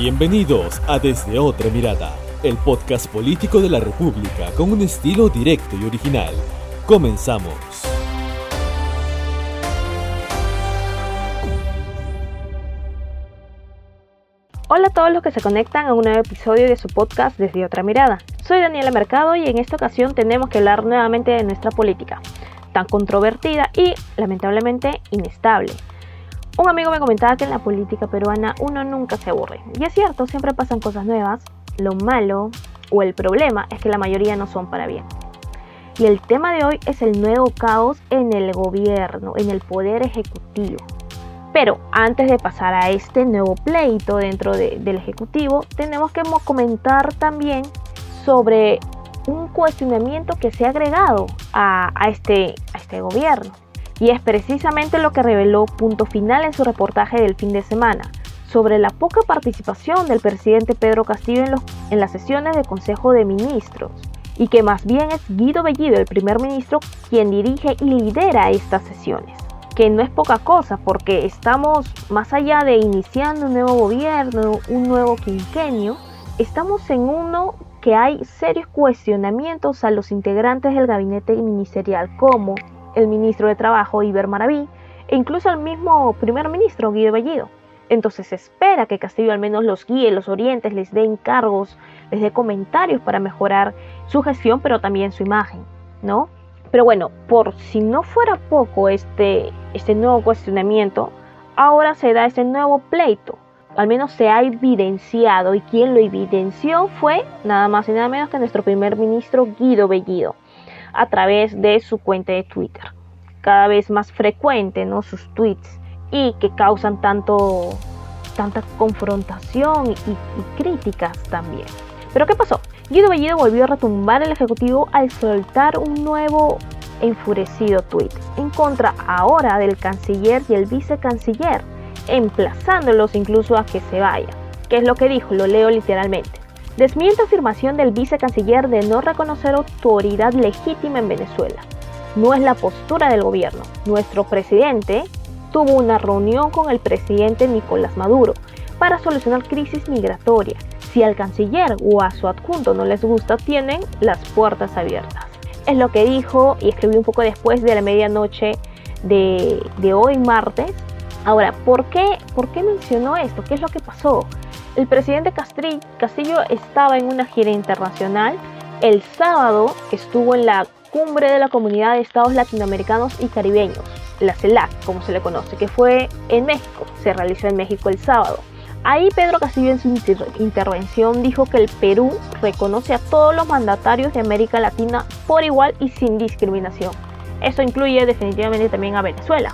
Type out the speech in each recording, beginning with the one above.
Bienvenidos a Desde Otra Mirada, el podcast político de la República con un estilo directo y original. Comenzamos. Hola a todos los que se conectan a un nuevo episodio de su podcast Desde Otra Mirada. Soy Daniela Mercado y en esta ocasión tenemos que hablar nuevamente de nuestra política, tan controvertida y lamentablemente inestable. Un amigo me comentaba que en la política peruana uno nunca se aburre. Y es cierto, siempre pasan cosas nuevas. Lo malo o el problema es que la mayoría no son para bien. Y el tema de hoy es el nuevo caos en el gobierno, en el poder ejecutivo. Pero antes de pasar a este nuevo pleito dentro del Ejecutivo, tenemos que comentar también sobre un cuestionamiento que se ha agregado a, este, este gobierno. Y es precisamente lo que reveló Punto Final en su reportaje del fin de semana sobre la poca participación del presidente Pedro Castillo en, las sesiones del Consejo de Ministros y que más bien es Guido Bellido, el primer ministro, quien dirige y lidera estas sesiones. Que no es poca cosa porque estamos más allá de iniciando un nuevo gobierno, un nuevo quinquenio, estamos en uno que hay serios cuestionamientos a los integrantes del gabinete ministerial como el ministro de Trabajo, Iber Maraví, e incluso el mismo primer ministro, Guido Bellido. Entonces se espera que Castillo al menos los guíe, los orientes, les dé encargos, les dé comentarios para mejorar su gestión, pero también su imagen, ¿no? Pero bueno, por si no fuera poco este, este nuevo cuestionamiento, ahora se da este nuevo pleito. Al menos se ha evidenciado y quien lo evidenció fue nada más y nada menos que nuestro primer ministro Guido Bellido a través de su cuenta de Twitter. Cada vez más frecuente, ¿no? Sus tweets y que causan tanto tanta confrontación y, críticas también. Pero ¿qué pasó? Guido Bellido volvió a retumbar el Ejecutivo al soltar un nuevo enfurecido tweet en contra ahora del canciller y el vicecanciller, emplazándolos incluso a que se vayan. ¿Qué es lo que dijo? Lo leo literalmente. Desmiente afirmación del vicecanciller de no reconocer autoridad legítima en Venezuela. No es la postura del gobierno. Nuestro presidente tuvo una reunión con el presidente Nicolás Maduro para solucionar crisis migratoria. Si al canciller o a su adjunto no les gusta, tienen las puertas abiertas. Es lo que dijo y escribió un poco después de la medianoche de, de hoy martes. Ahora, ¿por qué, ¿por qué mencionó esto? ¿Qué es lo que pasó? El presidente Castillo estaba en una gira internacional. El sábado estuvo en la cumbre de la Comunidad de Estados Latinoamericanos y Caribeños, la CELAC, como se le conoce, que fue en México. Se realizó en México el sábado. Ahí Pedro Castillo en su intervención dijo que el Perú reconoce a todos los mandatarios de América Latina por igual y sin discriminación. Esto incluye definitivamente también a Venezuela.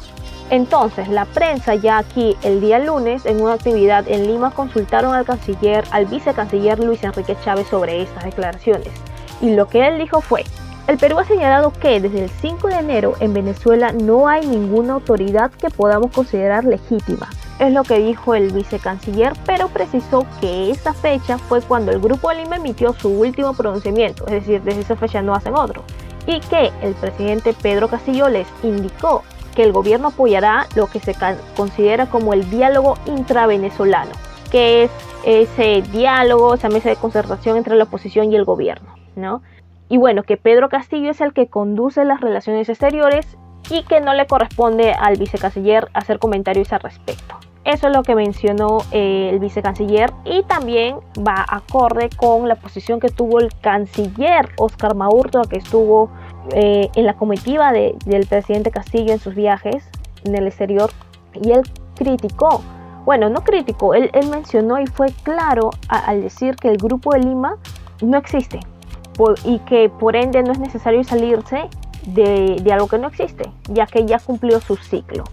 Entonces, la prensa ya aquí el día lunes en una actividad en Lima consultaron al canciller, al vicecanciller Luis Enrique Chávez sobre estas declaraciones. Y lo que él dijo fue, el Perú ha señalado que desde el 5 de enero en Venezuela no hay ninguna autoridad que podamos considerar legítima. Es lo que dijo el vicecanciller, pero precisó que esa fecha fue cuando el Grupo de Lima emitió su último pronunciamiento, es decir, desde esa fecha no hacen otro, y que el presidente Pedro Castillo les indicó que el gobierno apoyará lo que se considera como el diálogo intravenezolano, que es ese diálogo, esa mesa de concertación entre la oposición y el gobierno, ¿no? Y bueno, que Pedro Castillo es el que conduce las relaciones exteriores y que no le corresponde al vicecanciller hacer comentarios al respecto. Eso es lo que mencionó eh, el vicecanciller y también va acorde con la posición que tuvo el canciller Oscar Maurto, que estuvo eh, en la comitiva del presidente Castillo en sus viajes en el exterior y él criticó, bueno, no criticó, él, mencionó y fue claro al decir que el grupo de Lima no existe y que por ende no es necesario salirse de, de algo que no existe, ya que ya cumplió su ciclo.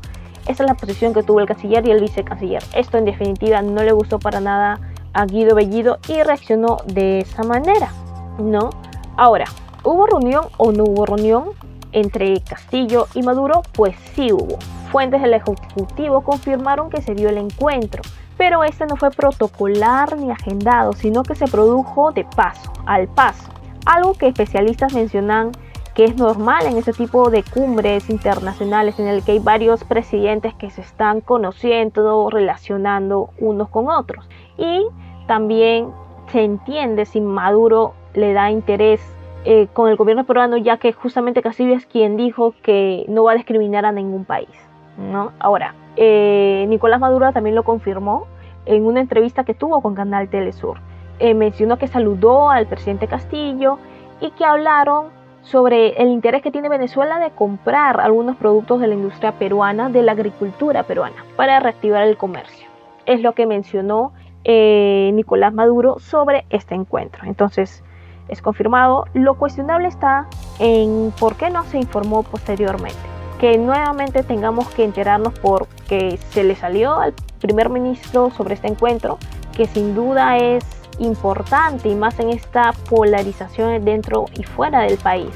Esa es la posición que tuvo el canciller y el vicecanciller. Esto en definitiva no le gustó para nada a Guido Bellido y reaccionó de esa manera, ¿no? Ahora, ¿Hubo reunión o no hubo reunión entre Castillo y Maduro? Pues sí hubo. Fuentes del Ejecutivo confirmaron que se dio el encuentro, pero este no fue protocolar ni agendado, sino que se produjo de paso, al paso. Algo que especialistas mencionan que es normal en este tipo de cumbres internacionales en el que hay varios presidentes que se están conociendo, relacionando unos con otros. Y también se entiende si Maduro le da interés eh, con el gobierno peruano, ya que justamente Castillo es quien dijo que no va a discriminar a ningún país. ¿no? Ahora, eh, Nicolás Maduro también lo confirmó en una entrevista que tuvo con Canal Telesur. Eh, mencionó que saludó al presidente Castillo y que hablaron sobre el interés que tiene Venezuela de comprar algunos productos de la industria peruana, de la agricultura peruana, para reactivar el comercio. Es lo que mencionó eh, Nicolás Maduro sobre este encuentro. Entonces, es confirmado. Lo cuestionable está en por qué no se informó posteriormente. Que nuevamente tengamos que enterarnos porque se le salió al primer ministro sobre este encuentro, que sin duda es importante y más en esta polarización dentro y fuera del país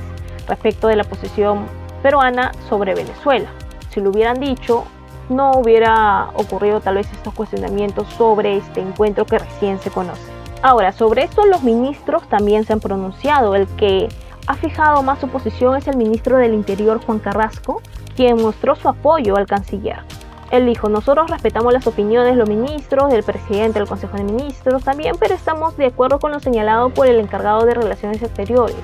respecto de la posición peruana sobre Venezuela. Si lo hubieran dicho, no hubiera ocurrido tal vez estos cuestionamientos sobre este encuentro que recién se conoce. Ahora, sobre esto los ministros también se han pronunciado. El que ha fijado más su posición es el ministro del Interior, Juan Carrasco, quien mostró su apoyo al canciller. Él dijo, nosotros respetamos las opiniones de los ministros, del presidente del Consejo de Ministros también, pero estamos de acuerdo con lo señalado por el encargado de Relaciones Exteriores.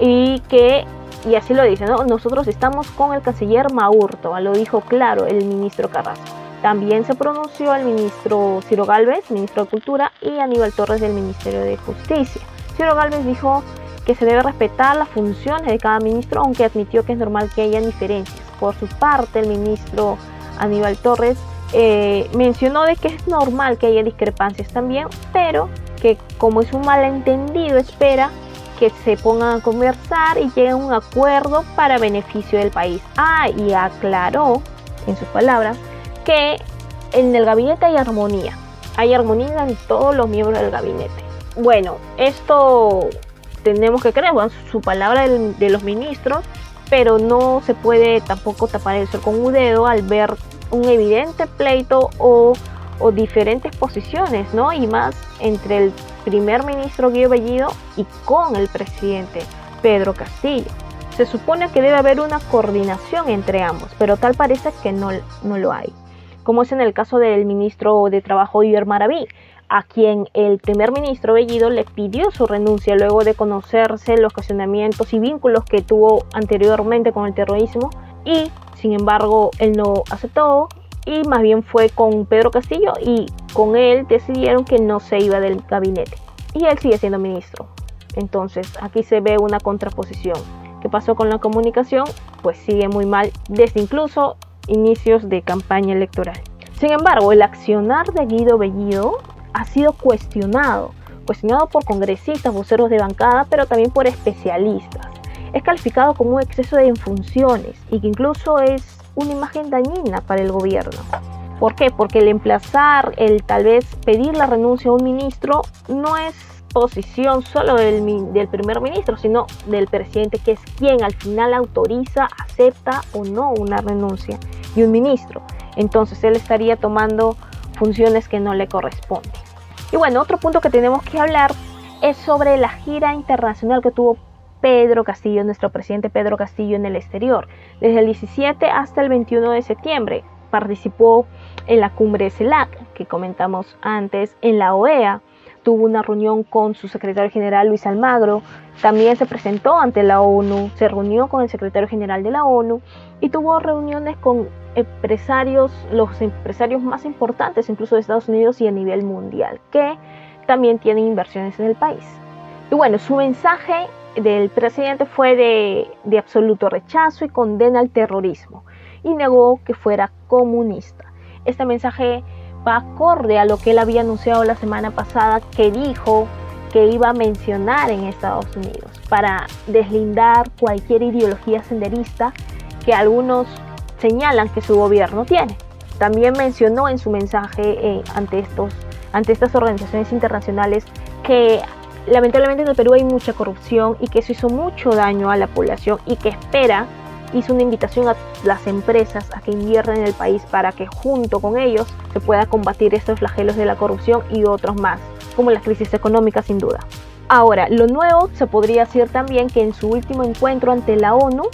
Y que, y así lo dice, ¿no? nosotros estamos con el canciller Maurto, lo dijo claro el ministro Carrasco. También se pronunció el ministro Ciro Galvez, ministro de Cultura, y Aníbal Torres del Ministerio de Justicia. Ciro Galvez dijo que se debe respetar las funciones de cada ministro, aunque admitió que es normal que haya diferencias. Por su parte, el ministro Aníbal Torres eh, mencionó de que es normal que haya discrepancias también, pero que como es un malentendido espera que se pongan a conversar y lleguen a un acuerdo para beneficio del país. Ah, y aclaró en sus palabras que en el gabinete hay armonía. Hay armonía en todos los miembros del gabinete. Bueno, esto tenemos que creer, su palabra de los ministros pero no se puede tampoco tapar el sol con un dedo al ver un evidente pleito o, diferentes posiciones, ¿no? Y más entre el primer ministro Guido Bellido y con el presidente Pedro Castillo. Se supone que debe haber una coordinación entre ambos, pero tal parece que no, no lo hay. Como es en el caso del ministro de Trabajo Iber Maraví, a quien el primer ministro Bellido le pidió su renuncia luego de conocerse los cuestionamientos y vínculos que tuvo anteriormente con el terrorismo y sin embargo él no aceptó y más bien fue con Pedro Castillo y con él decidieron que no se iba del gabinete y él sigue siendo ministro. Entonces aquí se ve una contraposición. ¿Qué pasó con la comunicación? Pues sigue muy mal desde incluso inicios de campaña electoral. Sin embargo, el accionar de Guido Bellido ha sido cuestionado, cuestionado por congresistas, voceros de bancada, pero también por especialistas. Es calificado como un exceso de funciones y que incluso es una imagen dañina para el gobierno. ¿Por qué? Porque el emplazar, el tal vez pedir la renuncia a un ministro no es posición solo del, del, primer ministro, sino del presidente, que es quien al final autoriza, acepta o no una renuncia de un ministro. Entonces él estaría tomando funciones que no le corresponden. Y bueno, otro punto que tenemos que hablar es sobre la gira internacional que tuvo Pedro Castillo, nuestro presidente Pedro Castillo en el exterior. Desde el 17 hasta el 21 de septiembre participó en la cumbre CELAC que comentamos antes, en la OEA, tuvo una reunión con su secretario general Luis Almagro, también se presentó ante la ONU, se reunió con el secretario general de la ONU y tuvo reuniones con empresarios, los empresarios más importantes incluso de Estados Unidos y a nivel mundial, que también tienen inversiones en el país. Y bueno, su mensaje del presidente fue de, de absoluto rechazo y condena al terrorismo y negó que fuera comunista. Este mensaje va acorde a lo que él había anunciado la semana pasada que dijo que iba a mencionar en Estados Unidos para deslindar cualquier ideología senderista que algunos señalan que su gobierno tiene. También mencionó en su mensaje eh, ante, estos, ante estas organizaciones internacionales que lamentablemente en el Perú hay mucha corrupción y que eso hizo mucho daño a la población y que espera, hizo una invitación a las empresas a que inviertan en el país para que junto con ellos se pueda combatir estos flagelos de la corrupción y otros más, como la crisis económica sin duda. Ahora, lo nuevo se podría decir también que en su último encuentro ante la ONU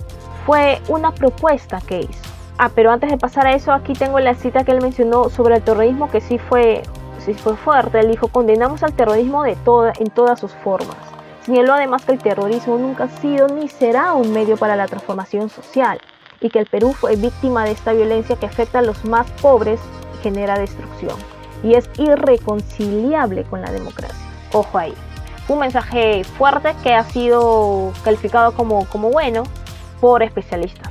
fue una propuesta que hizo. Ah, pero antes de pasar a eso, aquí tengo la cita que él mencionó sobre el terrorismo que sí fue, sí fue fuerte. Él dijo, condenamos al terrorismo de toda, en todas sus formas. Señaló además que el terrorismo nunca ha sido ni será un medio para la transformación social y que el Perú fue víctima de esta violencia que afecta a los más pobres y genera destrucción y es irreconciliable con la democracia. Ojo ahí. Un mensaje fuerte que ha sido calificado como, como bueno por especialistas.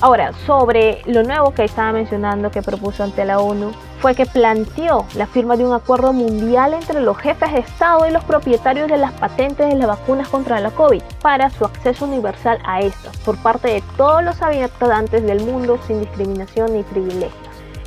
Ahora, sobre lo nuevo que estaba mencionando que propuso ante la ONU, fue que planteó la firma de un acuerdo mundial entre los jefes de Estado y los propietarios de las patentes de las vacunas contra la COVID para su acceso universal a estas por parte de todos los habitantes del mundo sin discriminación ni privilegios.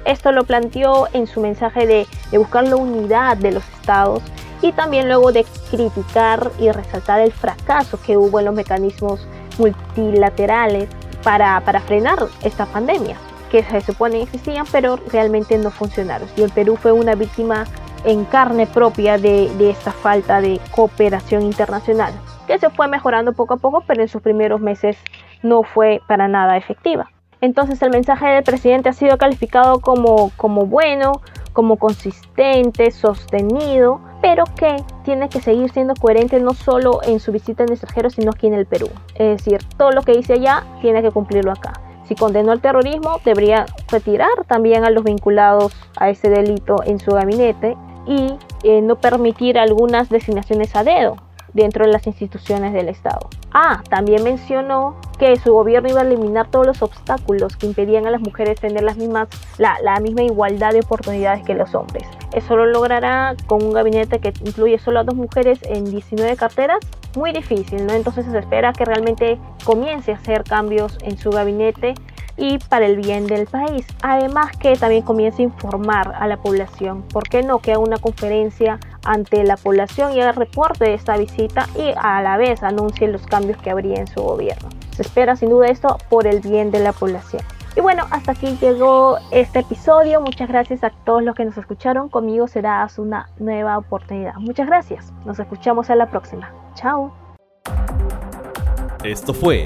Esto lo planteó en su mensaje de, buscar la unidad de los estados y también luego de criticar y resaltar el fracaso que hubo en los mecanismos multilaterales para, para frenar esta pandemia que se supone existían, pero realmente no funcionaron. Y el Perú fue una víctima en carne propia de, de, esta falta de cooperación internacional, que se fue mejorando poco a poco, pero en sus primeros meses no fue para nada efectiva. Entonces el mensaje del presidente ha sido calificado como, como bueno, como consistente, sostenido, pero que tiene que seguir siendo coherente no solo en su visita en extranjero, sino aquí en el Perú. Es decir, todo lo que dice allá tiene que cumplirlo acá. Si condenó el terrorismo, debería retirar también a los vinculados a ese delito en su gabinete y eh, no permitir algunas designaciones a dedo dentro de las instituciones del Estado. Ah, también mencionó que su gobierno iba a eliminar todos los obstáculos que impedían a las mujeres tener las mismas, la, la misma igualdad de oportunidades que los hombres. Eso lo logrará con un gabinete que incluye solo a dos mujeres en 19 carteras. Muy difícil, ¿no? Entonces se espera que realmente comience a hacer cambios en su gabinete y para el bien del país. Además que también comience a informar a la población. ¿Por qué no? Que haga una conferencia ante la población y haga reporte de esta visita y a la vez anuncie los cambios que habría en su gobierno. Se espera sin duda esto por el bien de la población. Y bueno, hasta aquí llegó este episodio. Muchas gracias a todos los que nos escucharon. Conmigo será una nueva oportunidad. Muchas gracias. Nos escuchamos a la próxima. Chao. Esto fue